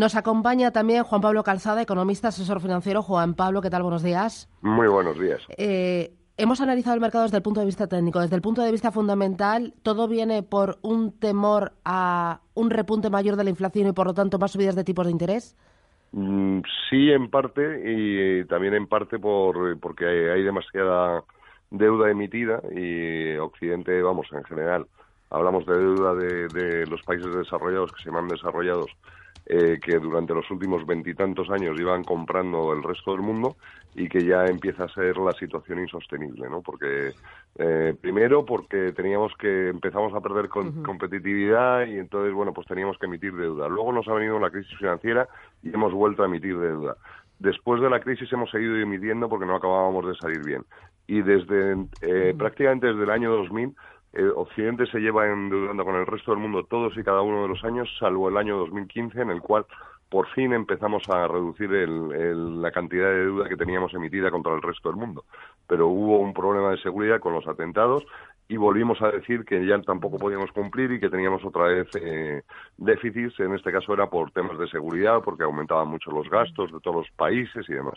Nos acompaña también Juan Pablo Calzada, economista, asesor financiero. Juan Pablo, ¿qué tal? Buenos días. Muy buenos días. Eh, hemos analizado el mercado desde el punto de vista técnico. Desde el punto de vista fundamental, todo viene por un temor a un repunte mayor de la inflación y, por lo tanto, más subidas de tipos de interés. Mm, sí, en parte, y también en parte por porque hay demasiada deuda emitida y Occidente, vamos, en general, hablamos de deuda de, de los países desarrollados que se llaman desarrollados eh, que durante los últimos veintitantos años iban comprando el resto del mundo y que ya empieza a ser la situación insostenible, ¿no? Porque eh, primero porque teníamos que empezamos a perder competitividad y entonces bueno pues teníamos que emitir deuda. Luego nos ha venido la crisis financiera y hemos vuelto a emitir deuda. Después de la crisis hemos seguido emitiendo porque no acabábamos de salir bien. Y desde eh, prácticamente desde el año 2000 Occidente se lleva endeudando con el resto del mundo todos y cada uno de los años, salvo el año 2015, en el cual por fin empezamos a reducir la cantidad de deuda que teníamos emitida contra el resto del mundo. Pero hubo un problema de seguridad con los atentados y volvimos a decir que ya tampoco podíamos cumplir y que teníamos otra vez eh, déficits. En este caso era por temas de seguridad, porque aumentaban mucho los gastos de todos los países y demás.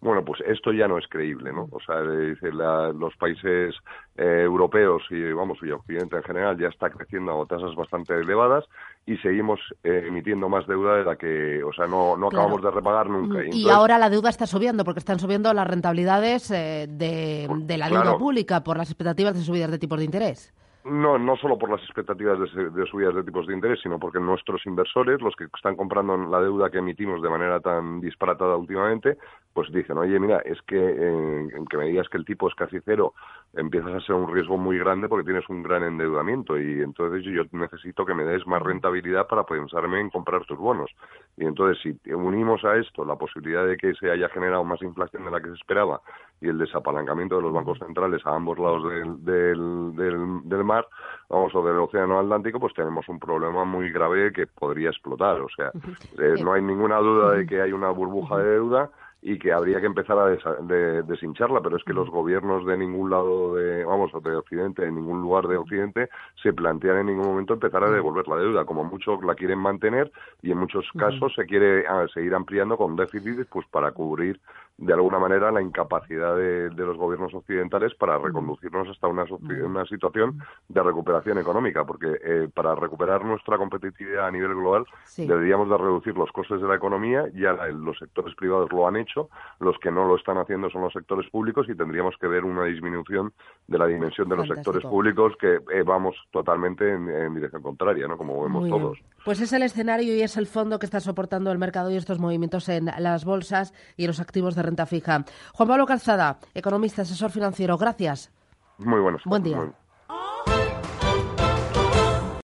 Bueno, pues esto ya no es creíble, ¿no? O sea, dice los países eh, europeos y, vamos, y Occidente en general ya está creciendo a tasas bastante elevadas y seguimos eh, emitiendo más deuda de la que, o sea, no, no acabamos de repagar nunca. Y, ahora la deuda está subiendo porque están subiendo las rentabilidades eh, de, de, la deuda pública por las expectativas de subidas de tipos de interés. No, no solo por las expectativas de, subidas de tipos de interés, sino porque nuestros inversores, los que están comprando la deuda que emitimos de manera tan disparatada últimamente, pues dicen, oye, mira, es que eh, en que me digas que el tipo es casi cero, empiezas a ser un riesgo muy grande porque tienes un gran endeudamiento y entonces yo necesito que me des más rentabilidad para pensarme en comprar tus bonos. Y entonces si unimos a esto la posibilidad de que se haya generado más inflación de la que se esperaba y el desapalancamiento de los bancos centrales a ambos lados del, del, del, del mar, vamos, o del Océano Atlántico, pues tenemos un problema muy grave que podría explotar. O sea, eh, no hay ninguna duda de que hay una burbuja de deuda y que habría que empezar a deshincharla, pero es que los gobiernos de ningún lado de, vamos, de Occidente, en ningún lugar de Occidente, se plantean en ningún momento empezar a devolver la deuda. Como muchos la quieren mantener y en muchos casos se quiere ah, seguir ampliando con déficits pues para cubrir de alguna manera la incapacidad de, los gobiernos occidentales para reconducirnos hasta una, una situación de recuperación económica, porque eh, para recuperar nuestra competitividad a nivel global deberíamos de reducir los costes de la economía, ya los sectores privados lo han hecho, los que no lo están haciendo son los sectores públicos y tendríamos que ver una disminución de la dimensión de los sectores públicos que eh, vamos totalmente en, dirección contraria, ¿no? como vemos todos. Pues es el escenario y es el fondo que está soportando el mercado y estos movimientos en las bolsas y en los activos de renta fija. Juan Pablo Calzada, economista, asesor financiero, gracias. Muy buenos. Buen día.